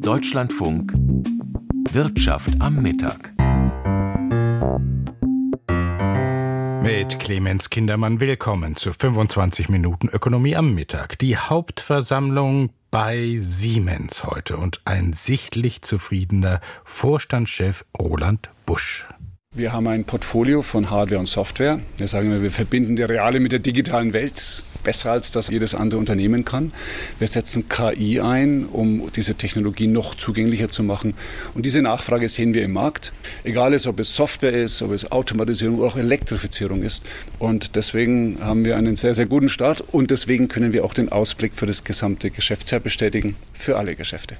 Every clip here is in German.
Deutschlandfunk Wirtschaft am Mittag. Mit Clemens Kindermann willkommen zu 25 Minuten Ökonomie am Mittag. Die Hauptversammlung bei Siemens heute und ein sichtlich zufriedener Vorstandschef Roland Busch. Wir haben ein Portfolio von Hardware und Software. Wir sagen immer, wir verbinden die reale mit der digitalen Welt besser als das jedes andere Unternehmen kann. Wir setzen KI ein, um diese Technologie noch zugänglicher zu machen. Und diese Nachfrage sehen wir im Markt. Egal ist, ob es Software ist, ob es Automatisierung oder auch Elektrifizierung ist. Und deswegen haben wir einen sehr, sehr guten Start und deswegen können wir auch den Ausblick für das gesamte Geschäftsjahr bestätigen, für alle Geschäfte.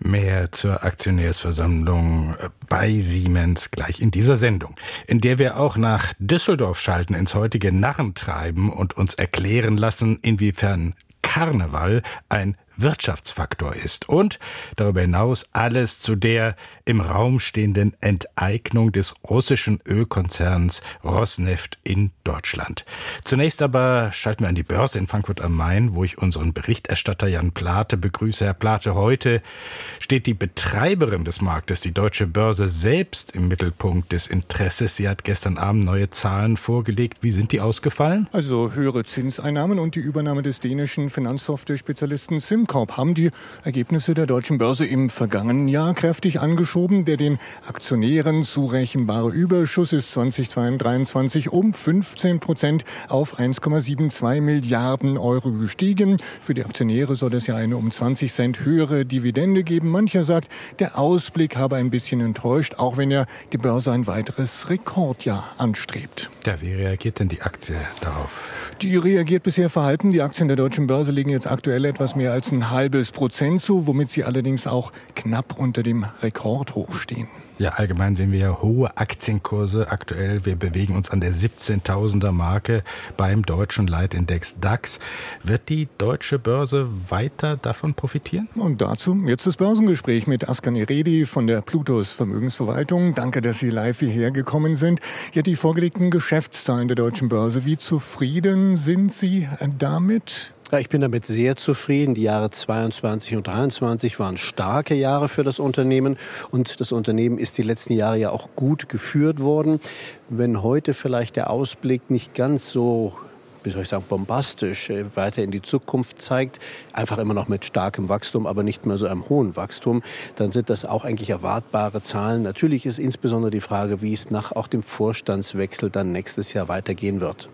Mehr zur Aktionärsversammlung bei Siemens gleich in dieser Sendung, in der wir auch nach Düsseldorf schalten, ins heutige Narrentreiben und uns erklären lassen, inwiefern Karneval ein Wirtschaftsfaktor ist und darüber hinaus alles zu der im Raum stehenden Enteignung des russischen Ölkonzerns Rosneft in Deutschland. Zunächst aber schalten wir an die Börse in Frankfurt am Main, wo ich unseren Berichterstatter Jan Plate begrüße. Herr Plate, heute steht die Betreiberin des Marktes, die Deutsche Börse, selbst im Mittelpunkt des Interesses. Sie hat gestern Abend neue Zahlen vorgelegt. Wie sind die ausgefallen? Also höhere Zinseinnahmen und die Übernahme des dänischen Finanzsoftware-Spezialisten Sim SimCorp haben die Ergebnisse der deutschen Börse im vergangenen Jahr kräftig angeschoben. Der den Aktionären zurechenbare Überschuss ist 2023 um 15 Prozent auf 1,72 Milliarden Euro gestiegen. Für die Aktionäre soll es ja eine um 20 Cent höhere Dividende geben. Mancher sagt, der Ausblick habe ein bisschen enttäuscht, auch wenn ja die Börse ein weiteres Rekordjahr anstrebt. Ja, wie reagiert denn die Aktie darauf? Die reagiert bisher verhalten. Die Aktien der deutschen Börse liegen jetzt aktuell etwas mehr als ein halbes Prozent zu, womit sie allerdings auch knapp unter dem Rekordhoch stehen. Ja, allgemein sehen wir ja hohe Aktienkurse aktuell. Wir bewegen uns an der 17.000er Marke beim deutschen Leitindex DAX. Wird die deutsche Börse weiter davon profitieren? Und dazu jetzt das Börsengespräch mit Askan Iredi von der Plutos Vermögensverwaltung. Danke, dass Sie live hierher gekommen sind. Ja, die vorgelegten Geschäftszahlen der deutschen Börse. Wie zufrieden sind Sie damit? Ja, ich bin damit sehr zufrieden. Die Jahre 22 und 23 waren starke Jahre für das Unternehmen und das Unternehmen ist die letzten Jahre ja auch gut geführt worden. Wenn heute vielleicht der Ausblick nicht ganz so wie soll ich sagen, bombastisch äh, weiter in die Zukunft zeigt, einfach immer noch mit starkem Wachstum, aber nicht mehr so einem hohen Wachstum, dann sind das auch eigentlich erwartbare Zahlen. Natürlich ist insbesondere die Frage, wie es nach auch dem Vorstandswechsel dann nächstes Jahr weitergehen wird.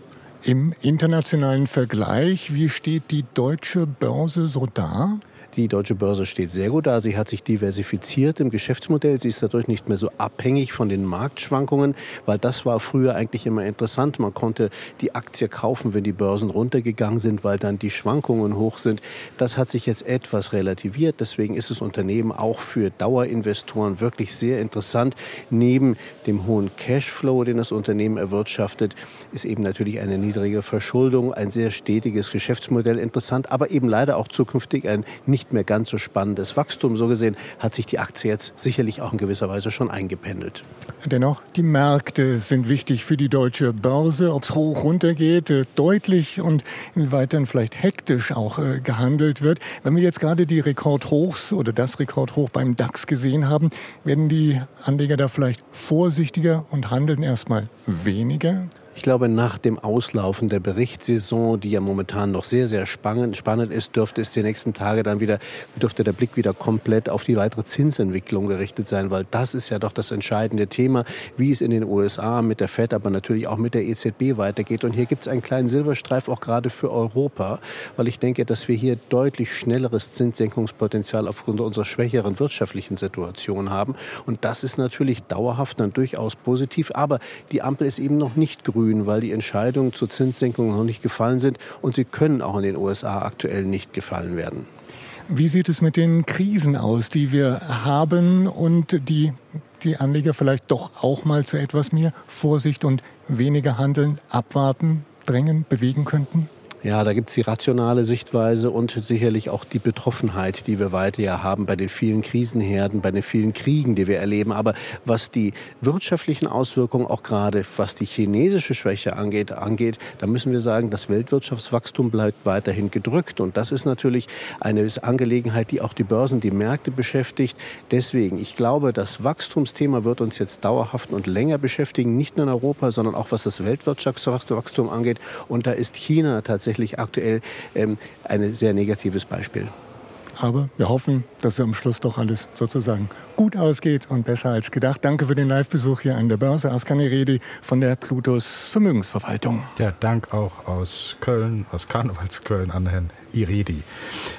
Im internationalen Vergleich, wie steht die deutsche Börse so da? Die deutsche Börse steht sehr gut da. Sie hat sich diversifiziert im Geschäftsmodell. Sie ist dadurch nicht mehr so abhängig von den Marktschwankungen, weil das war früher eigentlich immer interessant. Man konnte die Aktie kaufen, wenn die Börsen runtergegangen sind, weil dann die Schwankungen hoch sind. Das hat sich jetzt etwas relativiert. Deswegen ist das Unternehmen auch für Dauerinvestoren wirklich sehr interessant. Neben dem hohen Cashflow, den das Unternehmen erwirtschaftet, ist eben natürlich eine niedrige Verschuldung, ein sehr stetiges Geschäftsmodell interessant, aber eben leider auch zukünftig ein nicht nicht mehr ganz so spannendes Wachstum. So gesehen hat sich die Aktie jetzt sicherlich auch in gewisser Weise schon eingependelt. Dennoch, die Märkte sind wichtig für die deutsche Börse. Ob es hoch runter geht, äh, deutlich und inwieweit dann vielleicht hektisch auch äh, gehandelt wird. Wenn wir jetzt gerade die Rekordhochs oder das Rekordhoch beim DAX gesehen haben, werden die Anleger da vielleicht vorsichtiger und handeln erstmal weniger? Ich glaube, nach dem Auslaufen der Berichtssaison, die ja momentan noch sehr, sehr spannend, ist, dürfte es die nächsten Tage dann wieder, dürfte der Blick wieder komplett auf die weitere Zinsentwicklung gerichtet sein, weil das ist ja doch das entscheidende Thema, wie es in den USA mit der FED, aber natürlich auch mit der EZB weitergeht. Und hier gibt es einen kleinen Silberstreif auch gerade für Europa, weil ich denke, dass wir hier deutlich schnelleres Zinssenkungspotenzial aufgrund unserer schwächeren wirtschaftlichen Situation haben. Und das ist natürlich dauerhaft dann durchaus positiv, aber die Ampel ist eben noch nicht grün grün, weil die Entscheidungen zur Zinssenkung noch nicht gefallen sind und sie können auch in den USA aktuell nicht gefallen werden. Wie sieht es mit den Krisen aus, die wir haben und die die Anleger vielleicht doch auch mal zu etwas mehr Vorsicht und weniger Handeln, abwarten, drängen, bewegen könnten? Ja, da gibt es die rationale Sichtweise und sicherlich auch die Betroffenheit, die wir weiter ja haben bei den vielen Krisenherden, bei den vielen Kriegen, die wir erleben. Aber was die wirtschaftlichen Auswirkungen, auch gerade was die chinesische Schwäche angeht, angeht, da müssen wir sagen, das Weltwirtschaftswachstum bleibt weiterhin gedrückt. Und das ist natürlich eine Angelegenheit, die auch die Börsen, die Märkte beschäftigt. Deswegen, ich glaube, das Wachstumsthema wird uns jetzt dauerhaft und länger beschäftigen, nicht nur in Europa, sondern auch was das Weltwirtschaftswachstum angeht. Und da ist China tatsächlich tatsächlich aktuell ähm, ein sehr negatives Beispiel. Aber wir hoffen, dass es am Schluss doch alles sozusagen gut ausgeht und besser als gedacht. Danke für den Live-Besuch hier an der Börse. Askane Redi von der Plutus Vermögensverwaltung. Ja, Dank auch aus Köln, aus Karnevalsköln an Herrn Iredi.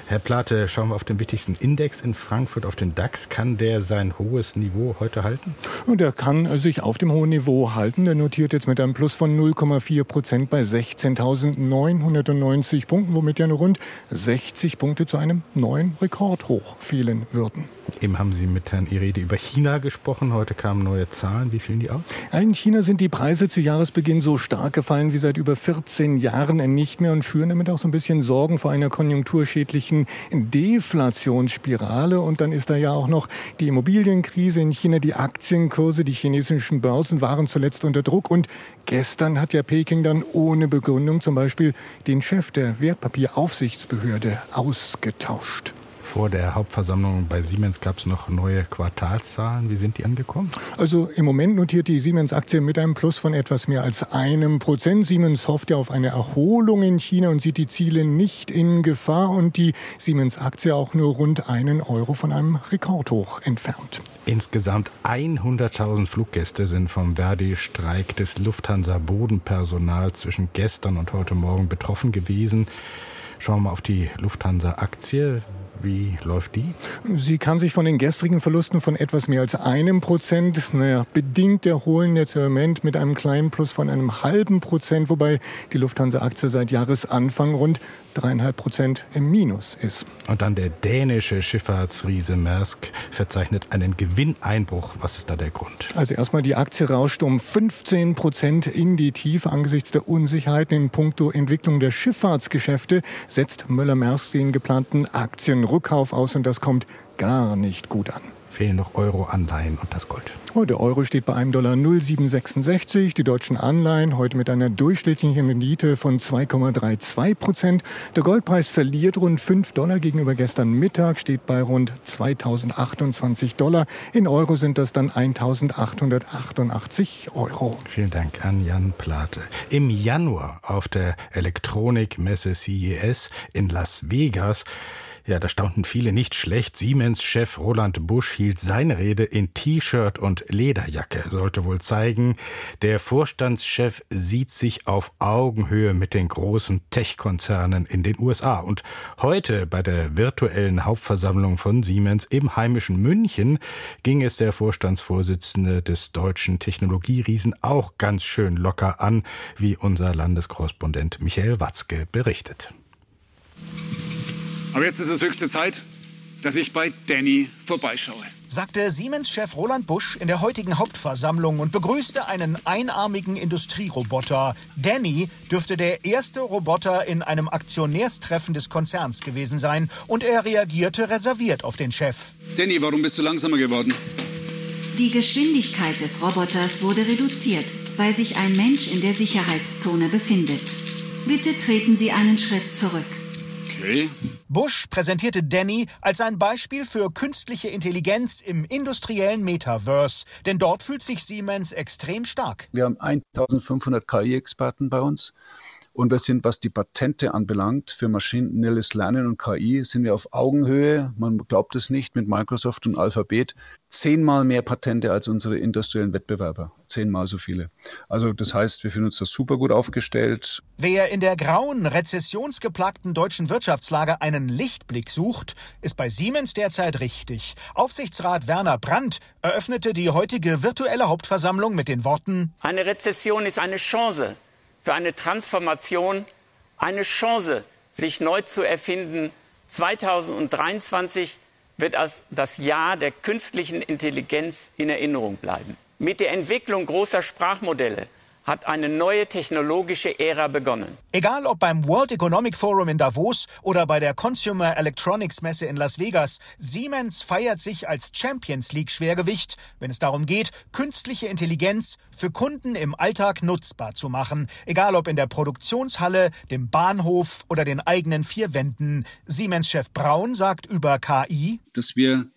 Herr Plate, schauen wir auf den wichtigsten Index in Frankfurt, auf den DAX. Kann der sein hohes Niveau heute halten? Und er kann sich auf dem hohen Niveau halten. Der notiert jetzt mit einem Plus von 0,4 Prozent bei 16.990 Punkten, womit ja nur rund 60 Punkte zu einem neuen Rekordhoch fehlen würden. Eben haben Sie mit Herrn Irede über China gesprochen. Heute kamen neue Zahlen. Wie fielen die aus? In China sind die Preise zu Jahresbeginn so stark gefallen wie seit über 14 Jahren nicht mehr und schüren damit auch so ein bisschen Sorgen vor einer konjunkturschädlichen Deflationsspirale. Und dann ist da ja auch noch die Immobilienkrise in China. Die Aktienkurse, die chinesischen Börsen waren zuletzt unter Druck. Und gestern hat ja Peking dann ohne Begründung zum Beispiel den Chef der Wertpapieraufsichtsbehörde ausgetauscht. Vor der Hauptversammlung bei Siemens gab es noch neue Quartalszahlen. Wie sind die angekommen? Also im Moment notiert die Siemens-Aktie mit einem Plus von etwas mehr als einem Prozent. Siemens hofft ja auf eine Erholung in China und sieht die Ziele nicht in Gefahr und die Siemens-Aktie auch nur rund einen Euro von einem Rekordhoch entfernt. Insgesamt 100.000 Fluggäste sind vom Verdi-Streik des Lufthansa-Bodenpersonals zwischen gestern und heute Morgen betroffen gewesen. Schauen wir mal auf die Lufthansa-Aktie. Wie läuft die? Sie kann sich von den gestrigen Verlusten von etwas mehr als einem Prozent, naja, bedingt erholen jetzt im Moment mit einem kleinen Plus von einem halben Prozent, wobei die Lufthansa-Aktie seit Jahresanfang rund dreieinhalb Prozent im Minus ist. Und dann der dänische Schifffahrtsriese Maersk verzeichnet einen Gewinneinbruch. Was ist da der Grund? Also erstmal die Aktie rauscht um 15 Prozent in die Tiefe angesichts der Unsicherheiten in puncto Entwicklung der Schifffahrtsgeschäfte setzt Müller-Maersk den geplanten Aktienrückkauf aus und das kommt gar nicht gut an fehlen noch Euro-Anleihen und das Gold. Oh, der Euro steht bei einem Dollar 0,766. Die deutschen Anleihen heute mit einer durchschnittlichen Rendite von 2,32 Prozent. Der Goldpreis verliert rund 5 Dollar gegenüber gestern Mittag, steht bei rund 2028 Dollar. In Euro sind das dann 1888 Euro. Vielen Dank an Jan Plate. Im Januar auf der Elektronikmesse CES in Las Vegas ja, da staunten viele nicht schlecht. Siemens-Chef Roland Busch hielt seine Rede in T-Shirt und Lederjacke. Sollte wohl zeigen, der Vorstandschef sieht sich auf Augenhöhe mit den großen Tech-Konzernen in den USA. Und heute bei der virtuellen Hauptversammlung von Siemens im heimischen München ging es der Vorstandsvorsitzende des deutschen Technologieriesen auch ganz schön locker an, wie unser Landeskorrespondent Michael Watzke berichtet. Aber jetzt ist es höchste Zeit, dass ich bei Danny vorbeischaue. Sagte Siemens-Chef Roland Busch in der heutigen Hauptversammlung und begrüßte einen einarmigen Industrieroboter. Danny dürfte der erste Roboter in einem Aktionärstreffen des Konzerns gewesen sein und er reagierte reserviert auf den Chef. Danny, warum bist du langsamer geworden? Die Geschwindigkeit des Roboters wurde reduziert, weil sich ein Mensch in der Sicherheitszone befindet. Bitte treten Sie einen Schritt zurück. Okay. Bush präsentierte Danny als ein Beispiel für künstliche Intelligenz im industriellen Metaverse, denn dort fühlt sich Siemens extrem stark. Wir haben 1500 KI-Experten bei uns. Und wir sind, was die Patente anbelangt, für maschinelles Lernen und KI, sind wir auf Augenhöhe, man glaubt es nicht, mit Microsoft und Alphabet. Zehnmal mehr Patente als unsere industriellen Wettbewerber. Zehnmal so viele. Also das heißt, wir fühlen uns da super gut aufgestellt. Wer in der grauen, rezessionsgeplagten deutschen Wirtschaftslage einen Lichtblick sucht, ist bei Siemens derzeit richtig. Aufsichtsrat Werner Brandt eröffnete die heutige virtuelle Hauptversammlung mit den Worten Eine Rezession ist eine Chance für eine Transformation eine Chance, sich neu zu erfinden. 2023 wird als das Jahr der künstlichen Intelligenz in Erinnerung bleiben. Mit der Entwicklung großer Sprachmodelle hat eine neue technologische Ära begonnen. Egal ob beim World Economic Forum in Davos oder bei der Consumer Electronics Messe in Las Vegas, Siemens feiert sich als Champions League Schwergewicht, wenn es darum geht, künstliche Intelligenz für Kunden im Alltag nutzbar zu machen, egal ob in der Produktionshalle, dem Bahnhof oder den eigenen vier Wänden. Siemens-Chef Braun sagt über KI, dass wir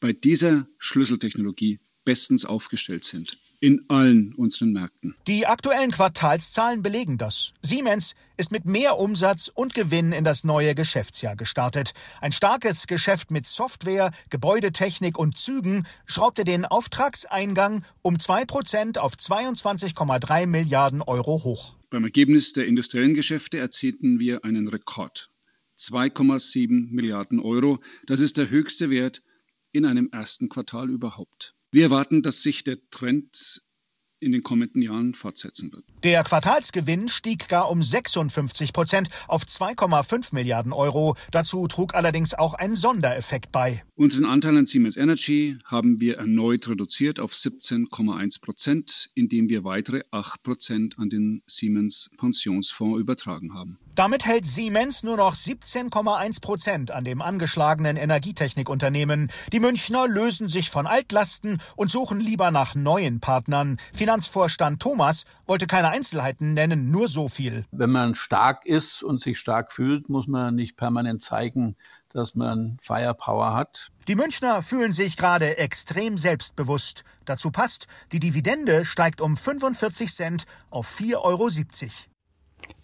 bei dieser Schlüsseltechnologie bestens aufgestellt sind in allen unseren Märkten. Die aktuellen Quartalszahlen belegen das. Siemens ist mit mehr Umsatz und Gewinn in das neue Geschäftsjahr gestartet. Ein starkes Geschäft mit Software, Gebäudetechnik und Zügen schraubte den Auftragseingang um 2% auf 22,3 Milliarden Euro hoch. Beim Ergebnis der industriellen Geschäfte erzielten wir einen Rekord. 2,7 Milliarden Euro. Das ist der höchste Wert in einem ersten Quartal überhaupt. Wir erwarten, dass sich der Trend in den kommenden Jahren fortsetzen wird. Der Quartalsgewinn stieg gar um 56 Prozent auf 2,5 Milliarden Euro. Dazu trug allerdings auch ein Sondereffekt bei. Unseren Anteil an Siemens Energy haben wir erneut reduziert auf 17,1 Prozent, indem wir weitere 8 Prozent an den Siemens Pensionsfonds übertragen haben. Damit hält Siemens nur noch 17,1 Prozent an dem angeschlagenen Energietechnikunternehmen. Die Münchner lösen sich von Altlasten und suchen lieber nach neuen Partnern. Finanzvorstand Thomas wollte keine Einzelheiten nennen, nur so viel. Wenn man stark ist und sich stark fühlt, muss man nicht permanent zeigen, dass man Firepower hat. Die Münchner fühlen sich gerade extrem selbstbewusst. Dazu passt, die Dividende steigt um 45 Cent auf 4,70 Euro.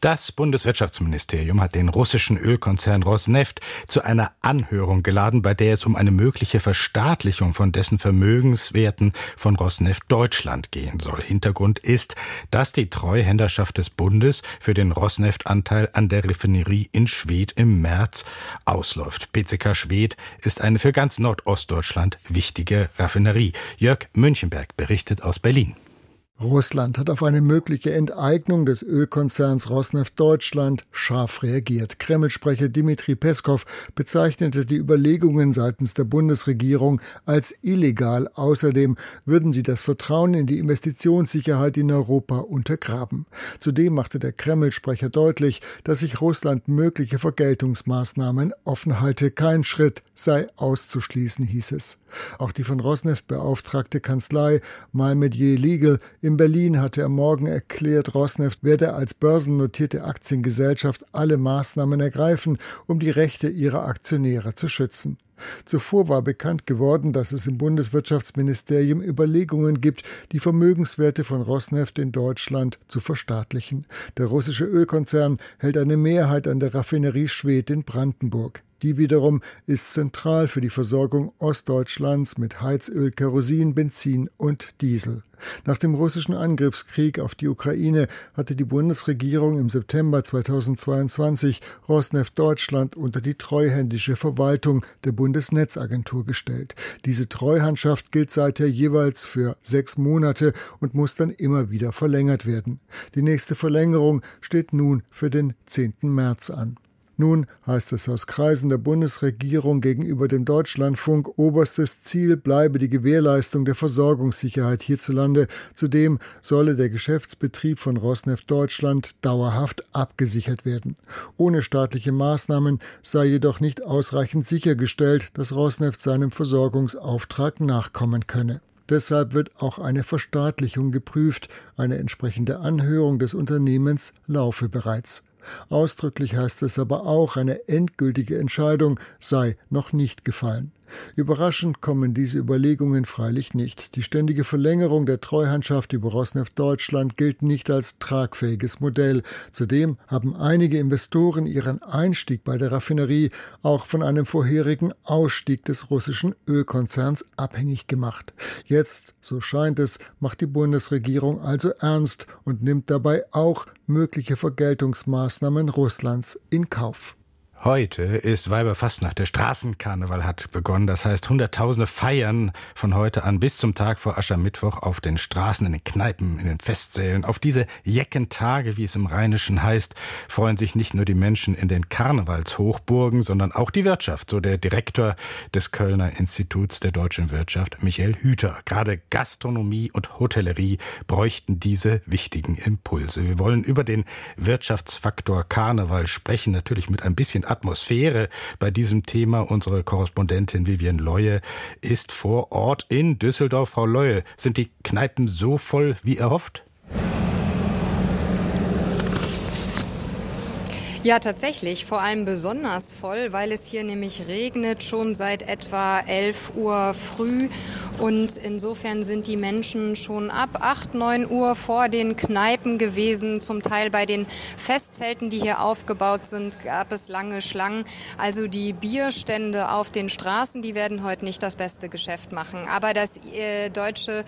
Das Bundeswirtschaftsministerium hat den russischen Ölkonzern Rosneft zu einer Anhörung geladen, bei der es um eine mögliche Verstaatlichung von dessen Vermögenswerten von Rosneft Deutschland gehen soll. Hintergrund ist, dass die Treuhänderschaft des Bundes für den Rosneft-Anteil an der Raffinerie in Schwedt im März ausläuft. PCK Schwedt ist eine für ganz Nordostdeutschland wichtige Raffinerie. Jörg Münchenberg berichtet aus Berlin. Russland hat auf eine mögliche Enteignung des Ölkonzerns Rosneft Deutschland scharf reagiert. Kreml-Sprecher Dmitri Peskov bezeichnete die Überlegungen seitens der Bundesregierung als illegal. Außerdem würden sie das Vertrauen in die Investitionssicherheit in Europa untergraben. Zudem machte der Kreml-Sprecher deutlich, dass sich Russland mögliche Vergeltungsmaßnahmen offen halte. Kein Schritt sei auszuschließen, hieß es. Auch die von Rosneft beauftragte Kanzlei Malmedier Legal in Berlin hatte am Morgen erklärt, Rosneft werde als börsennotierte Aktiengesellschaft alle Maßnahmen ergreifen, um die Rechte ihrer Aktionäre zu schützen. Zuvor war bekannt geworden, dass es im Bundeswirtschaftsministerium Überlegungen gibt, die Vermögenswerte von Rosneft in Deutschland zu verstaatlichen. Der russische Ölkonzern hält eine Mehrheit an der Raffinerie Schwedt in Brandenburg. Die wiederum ist zentral für die Versorgung Ostdeutschlands mit Heizöl, Kerosin, Benzin und Diesel. Nach dem russischen Angriffskrieg auf die Ukraine hatte die Bundesregierung im September 2022 Rosneft Deutschland unter die treuhändische Verwaltung der Bundesnetzagentur gestellt. Diese Treuhandschaft gilt seither jeweils für sechs Monate und muss dann immer wieder verlängert werden. Die nächste Verlängerung steht nun für den 10. März an. Nun heißt es aus Kreisen der Bundesregierung gegenüber dem Deutschlandfunk, oberstes Ziel bleibe die Gewährleistung der Versorgungssicherheit hierzulande. Zudem solle der Geschäftsbetrieb von Rosneft Deutschland dauerhaft abgesichert werden. Ohne staatliche Maßnahmen sei jedoch nicht ausreichend sichergestellt, dass Rosneft seinem Versorgungsauftrag nachkommen könne. Deshalb wird auch eine Verstaatlichung geprüft. Eine entsprechende Anhörung des Unternehmens laufe bereits. Ausdrücklich heißt es aber auch, eine endgültige Entscheidung sei noch nicht gefallen. Überraschend kommen diese Überlegungen freilich nicht. Die ständige Verlängerung der Treuhandschaft über Rosneft Deutschland gilt nicht als tragfähiges Modell. Zudem haben einige Investoren ihren Einstieg bei der Raffinerie auch von einem vorherigen Ausstieg des russischen Ölkonzerns abhängig gemacht. Jetzt, so scheint es, macht die Bundesregierung also ernst und nimmt dabei auch mögliche Vergeltungsmaßnahmen Russlands in Kauf. Heute ist Weiberfastnacht. Der Straßenkarneval hat begonnen. Das heißt, Hunderttausende feiern von heute an bis zum Tag vor Aschermittwoch auf den Straßen, in den Kneipen, in den Festsälen. Auf diese Jeckentage, wie es im Rheinischen heißt, freuen sich nicht nur die Menschen in den Karnevalshochburgen, sondern auch die Wirtschaft, so der Direktor des Kölner Instituts der deutschen Wirtschaft, Michael Hüter. Gerade Gastronomie und Hotellerie bräuchten diese wichtigen Impulse. Wir wollen über den Wirtschaftsfaktor Karneval sprechen, natürlich mit ein bisschen Atmosphäre bei diesem Thema. Unsere Korrespondentin Vivian Leue ist vor Ort in Düsseldorf. Frau Leue, sind die Kneipen so voll wie erhofft? Ja, tatsächlich. Vor allem besonders voll, weil es hier nämlich regnet schon seit etwa 11 Uhr früh. Und insofern sind die Menschen schon ab 8, 9 Uhr vor den Kneipen gewesen. Zum Teil bei den Festzelten, die hier aufgebaut sind, gab es lange Schlangen. Also die Bierstände auf den Straßen, die werden heute nicht das beste Geschäft machen. Aber das äh, deutsche,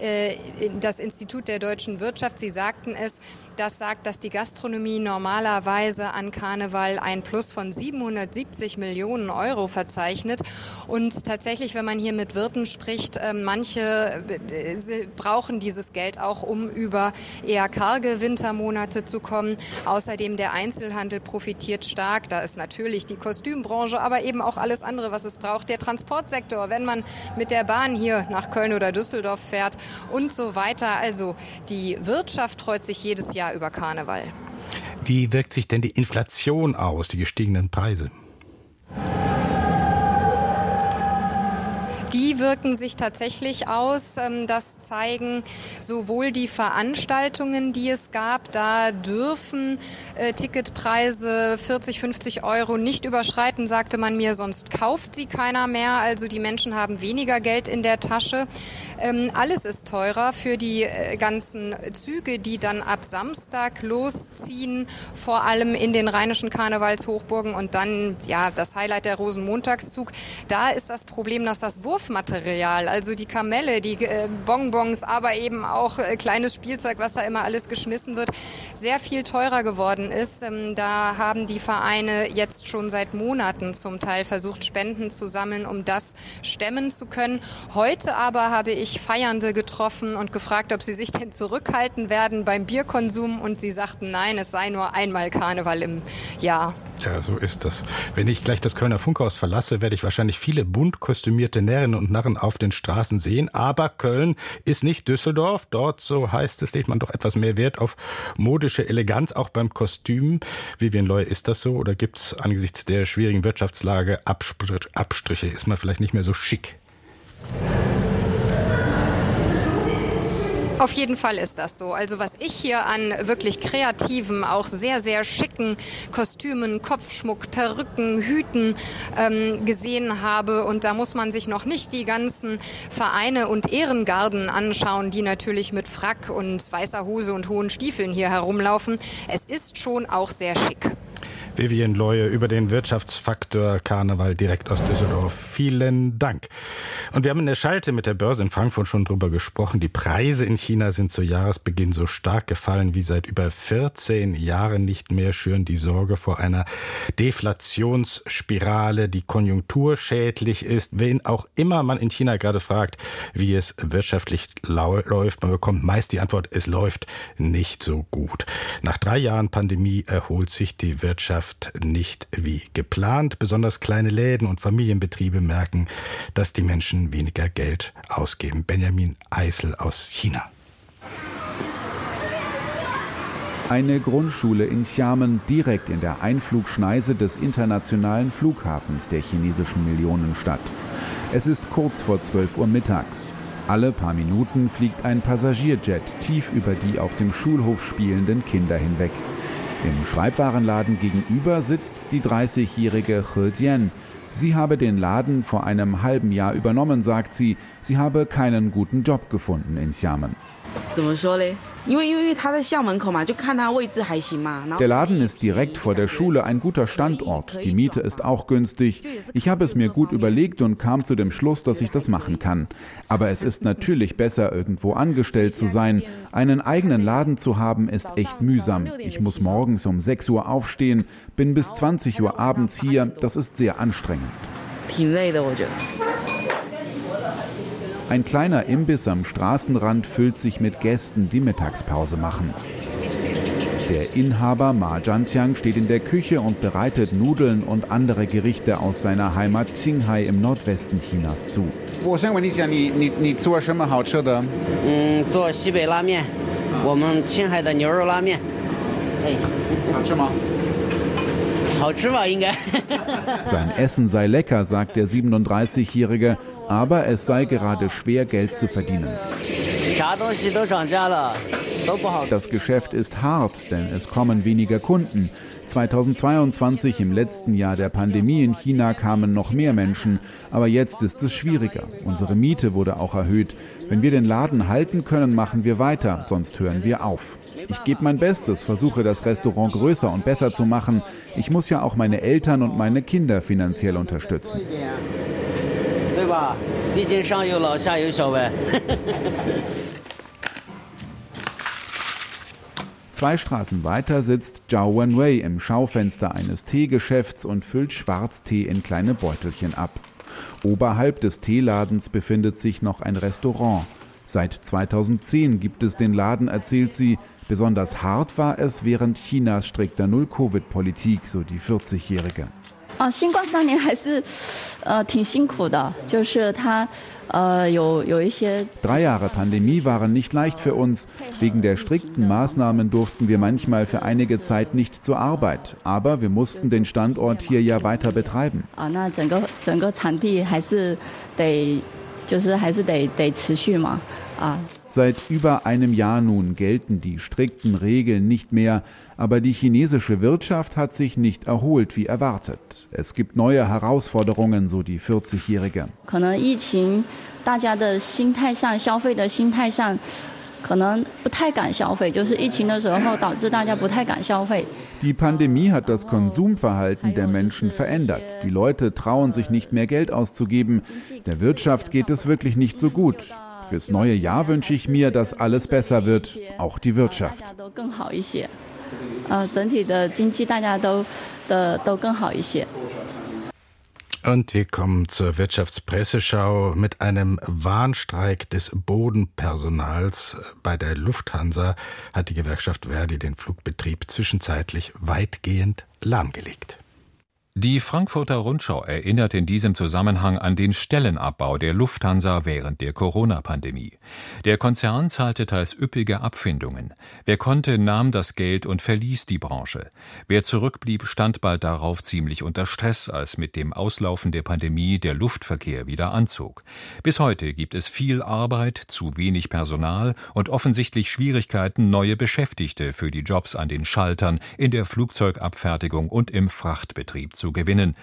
äh, das Institut der deutschen Wirtschaft, Sie sagten es, das sagt, dass die Gastronomie normalerweise an Karneval ein Plus von 770 Millionen Euro verzeichnet. Und tatsächlich, wenn man hier mit Wirten spricht, ähm, manche äh, brauchen dieses Geld auch, um über eher karge Wintermonate zu kommen. Außerdem der Einzelhandel profitiert stark. Da ist natürlich die Kostümbranche, aber eben auch alles andere, was es braucht. Der Transportsektor, wenn man mit der Bahn hier nach Köln oder Düsseldorf fährt und so weiter. Also die Wirtschaft freut sich jedes Jahr über Karneval. Wie wirkt sich denn die Inflation aus, die gestiegenen Preise? Die wirken sich tatsächlich aus. Ähm, das zeigen sowohl die Veranstaltungen, die es gab. Da dürfen äh, Ticketpreise 40, 50 Euro nicht überschreiten, sagte man mir, sonst kauft sie keiner mehr. Also die Menschen haben weniger Geld in der Tasche. Ähm, alles ist teurer für die äh, ganzen Züge, die dann ab Samstag losziehen, vor allem in den rheinischen Karnevalshochburgen und dann ja das Highlight der Rosenmontagszug. Da ist das Problem, dass das Wurf Wurfmaterial, also die Kamelle, die äh, Bonbons, aber eben auch äh, kleines Spielzeug, was da immer alles geschmissen wird, sehr viel teurer geworden ist. Ähm, da haben die Vereine jetzt schon seit Monaten zum Teil versucht, Spenden zu sammeln, um das stemmen zu können. Heute aber habe ich Feiernde getroffen und gefragt, ob sie sich denn zurückhalten werden beim Bierkonsum und sie sagten, nein, es sei nur einmal Karneval im Jahr. Ja, so ist das. Wenn ich gleich das Kölner Funkhaus verlasse, werde ich wahrscheinlich viele bunt kostümierte Närrinnen und Narren auf den Straßen sehen. Aber Köln ist nicht Düsseldorf. Dort, so heißt es, legt man doch etwas mehr Wert auf modische Eleganz, auch beim Kostüm. Vivian Loy, ist das so? Oder gibt es angesichts der schwierigen Wirtschaftslage Abstriche? Ist man vielleicht nicht mehr so schick? Auf jeden Fall ist das so. Also was ich hier an wirklich kreativen, auch sehr, sehr schicken Kostümen, Kopfschmuck, Perücken, Hüten ähm, gesehen habe. Und da muss man sich noch nicht die ganzen Vereine und Ehrengarden anschauen, die natürlich mit Frack und weißer Hose und hohen Stiefeln hier herumlaufen. Es ist schon auch sehr schick. Vivian Leue über den Wirtschaftsfaktor Karneval direkt aus Düsseldorf. Vielen Dank. Und wir haben in der Schalte mit der Börse in Frankfurt schon drüber gesprochen. Die Preise in China sind zu Jahresbeginn so stark gefallen wie seit über 14 Jahren nicht mehr. Schüren die Sorge vor einer Deflationsspirale, die konjunkturschädlich ist. Wen auch immer man in China gerade fragt, wie es wirtschaftlich läuft, man bekommt meist die Antwort, es läuft nicht so gut. Nach drei Jahren Pandemie erholt sich die Wirtschaft Wirtschaft nicht wie geplant. Besonders kleine Läden und Familienbetriebe merken, dass die Menschen weniger Geld ausgeben. Benjamin Eisel aus China. Eine Grundschule in Xiamen direkt in der Einflugschneise des internationalen Flughafens der chinesischen Millionenstadt. Es ist kurz vor 12 Uhr mittags. Alle paar Minuten fliegt ein Passagierjet tief über die auf dem Schulhof spielenden Kinder hinweg. Im Schreibwarenladen gegenüber sitzt die 30-jährige He Jian. Sie habe den Laden vor einem halben Jahr übernommen, sagt sie. Sie habe keinen guten Job gefunden in Xiamen. Der Laden ist direkt vor der Schule, ein guter Standort. Die Miete ist auch günstig. Ich habe es mir gut überlegt und kam zu dem Schluss, dass ich das machen kann. Aber es ist natürlich besser, irgendwo angestellt zu sein. Einen eigenen Laden zu haben, ist echt mühsam. Ich muss morgens um 6 Uhr aufstehen, bin bis 20 Uhr abends hier. Das ist sehr anstrengend. Ein kleiner Imbiss am Straßenrand füllt sich mit Gästen, die Mittagspause machen. Der Inhaber Ma Zhantiang steht in der Küche und bereitet Nudeln und andere Gerichte aus seiner Heimat Qinghai im Nordwesten Chinas zu. Sein Essen sei lecker, sagt der 37-Jährige, aber es sei gerade schwer, Geld zu verdienen. Das Geschäft ist hart, denn es kommen weniger Kunden. 2022, im letzten Jahr der Pandemie in China, kamen noch mehr Menschen, aber jetzt ist es schwieriger. Unsere Miete wurde auch erhöht. Wenn wir den Laden halten können, machen wir weiter, sonst hören wir auf. Ich gebe mein Bestes, versuche das Restaurant größer und besser zu machen. Ich muss ja auch meine Eltern und meine Kinder finanziell unterstützen. Zwei Straßen weiter sitzt Zhao Wenwei im Schaufenster eines Teegeschäfts und füllt Schwarztee in kleine Beutelchen ab. Oberhalb des Teeladens befindet sich noch ein Restaurant. Seit 2010 gibt es den Laden, erzählt sie. Besonders hart war es während Chinas strikter Null-Covid-Politik, so die 40-Jährige. 啊，新冠三年还是呃挺辛苦的，就是他呃有有一些。Drei Jahre Pandemie waren nicht leicht für uns. Wegen der strikten Maßnahmen durften wir manchmal für einige Zeit nicht zur Arbeit, aber wir mussten den Standort hier ja weiter betreiben. Seit über einem Jahr nun gelten die strikten Regeln nicht mehr, aber die chinesische Wirtschaft hat sich nicht erholt wie erwartet. Es gibt neue Herausforderungen, so die 40-Jährige. Die Pandemie hat das Konsumverhalten der Menschen verändert. Die Leute trauen sich nicht mehr Geld auszugeben. Der Wirtschaft geht es wirklich nicht so gut. Fürs neue Jahr wünsche ich mir, dass alles besser wird, auch die Wirtschaft. Und wir kommen zur Wirtschaftspresseschau mit einem Warnstreik des Bodenpersonals. Bei der Lufthansa hat die Gewerkschaft Verdi den Flugbetrieb zwischenzeitlich weitgehend lahmgelegt. Die Frankfurter Rundschau erinnert in diesem Zusammenhang an den Stellenabbau der Lufthansa während der Corona-Pandemie. Der Konzern zahlte teils üppige Abfindungen. Wer konnte, nahm das Geld und verließ die Branche. Wer zurückblieb, stand bald darauf ziemlich unter Stress, als mit dem Auslaufen der Pandemie der Luftverkehr wieder anzog. Bis heute gibt es viel Arbeit, zu wenig Personal und offensichtlich Schwierigkeiten, neue Beschäftigte für die Jobs an den Schaltern, in der Flugzeugabfertigung und im Frachtbetrieb zu zu gewinnen,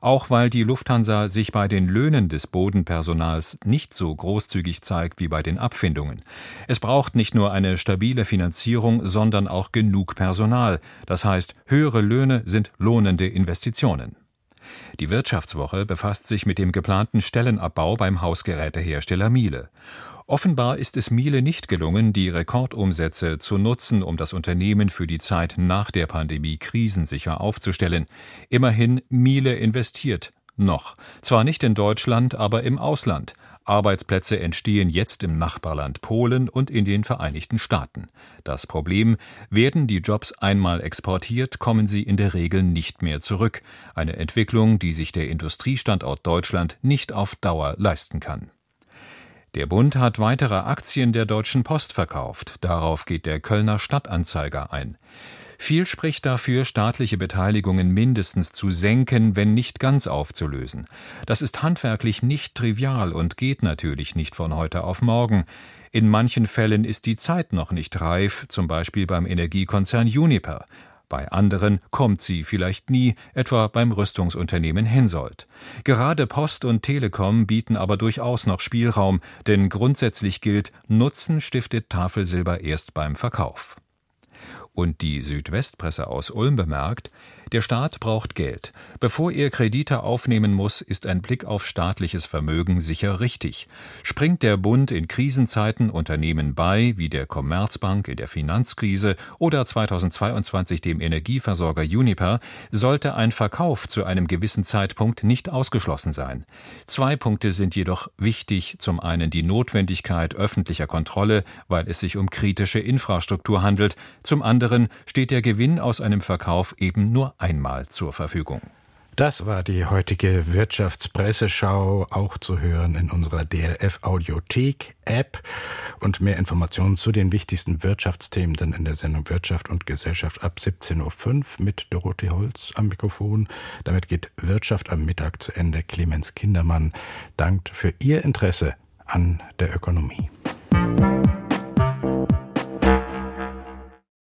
auch weil die Lufthansa sich bei den Löhnen des Bodenpersonals nicht so großzügig zeigt wie bei den Abfindungen. Es braucht nicht nur eine stabile Finanzierung, sondern auch genug Personal. Das heißt, höhere Löhne sind lohnende Investitionen. Die Wirtschaftswoche befasst sich mit dem geplanten Stellenabbau beim Hausgerätehersteller Miele. Offenbar ist es Miele nicht gelungen, die Rekordumsätze zu nutzen, um das Unternehmen für die Zeit nach der Pandemie krisensicher aufzustellen. Immerhin Miele investiert. Noch. Zwar nicht in Deutschland, aber im Ausland. Arbeitsplätze entstehen jetzt im Nachbarland Polen und in den Vereinigten Staaten. Das Problem, werden die Jobs einmal exportiert, kommen sie in der Regel nicht mehr zurück. Eine Entwicklung, die sich der Industriestandort Deutschland nicht auf Dauer leisten kann. Der Bund hat weitere Aktien der Deutschen Post verkauft. Darauf geht der Kölner Stadtanzeiger ein. Viel spricht dafür, staatliche Beteiligungen mindestens zu senken, wenn nicht ganz aufzulösen. Das ist handwerklich nicht trivial und geht natürlich nicht von heute auf morgen. In manchen Fällen ist die Zeit noch nicht reif, zum Beispiel beim Energiekonzern Uniper. Bei anderen kommt sie vielleicht nie, etwa beim Rüstungsunternehmen Hensoldt. Gerade Post und Telekom bieten aber durchaus noch Spielraum, denn grundsätzlich gilt, Nutzen stiftet Tafelsilber erst beim Verkauf. Und die Südwestpresse aus Ulm bemerkt, der Staat braucht Geld. Bevor er Kredite aufnehmen muss, ist ein Blick auf staatliches Vermögen sicher richtig. Springt der Bund in Krisenzeiten Unternehmen bei, wie der Commerzbank in der Finanzkrise oder 2022 dem Energieversorger Uniper, sollte ein Verkauf zu einem gewissen Zeitpunkt nicht ausgeschlossen sein. Zwei Punkte sind jedoch wichtig. Zum einen die Notwendigkeit öffentlicher Kontrolle, weil es sich um kritische Infrastruktur handelt. Zum anderen steht der Gewinn aus einem Verkauf eben nur einmal zur Verfügung. Das war die heutige Wirtschaftspresseschau, auch zu hören in unserer DLF Audiothek App. Und mehr Informationen zu den wichtigsten Wirtschaftsthemen dann in der Sendung Wirtschaft und Gesellschaft ab 17.05 Uhr mit Dorothee Holz am Mikrofon. Damit geht Wirtschaft am Mittag zu Ende. Clemens Kindermann dankt für Ihr Interesse an der Ökonomie. Musik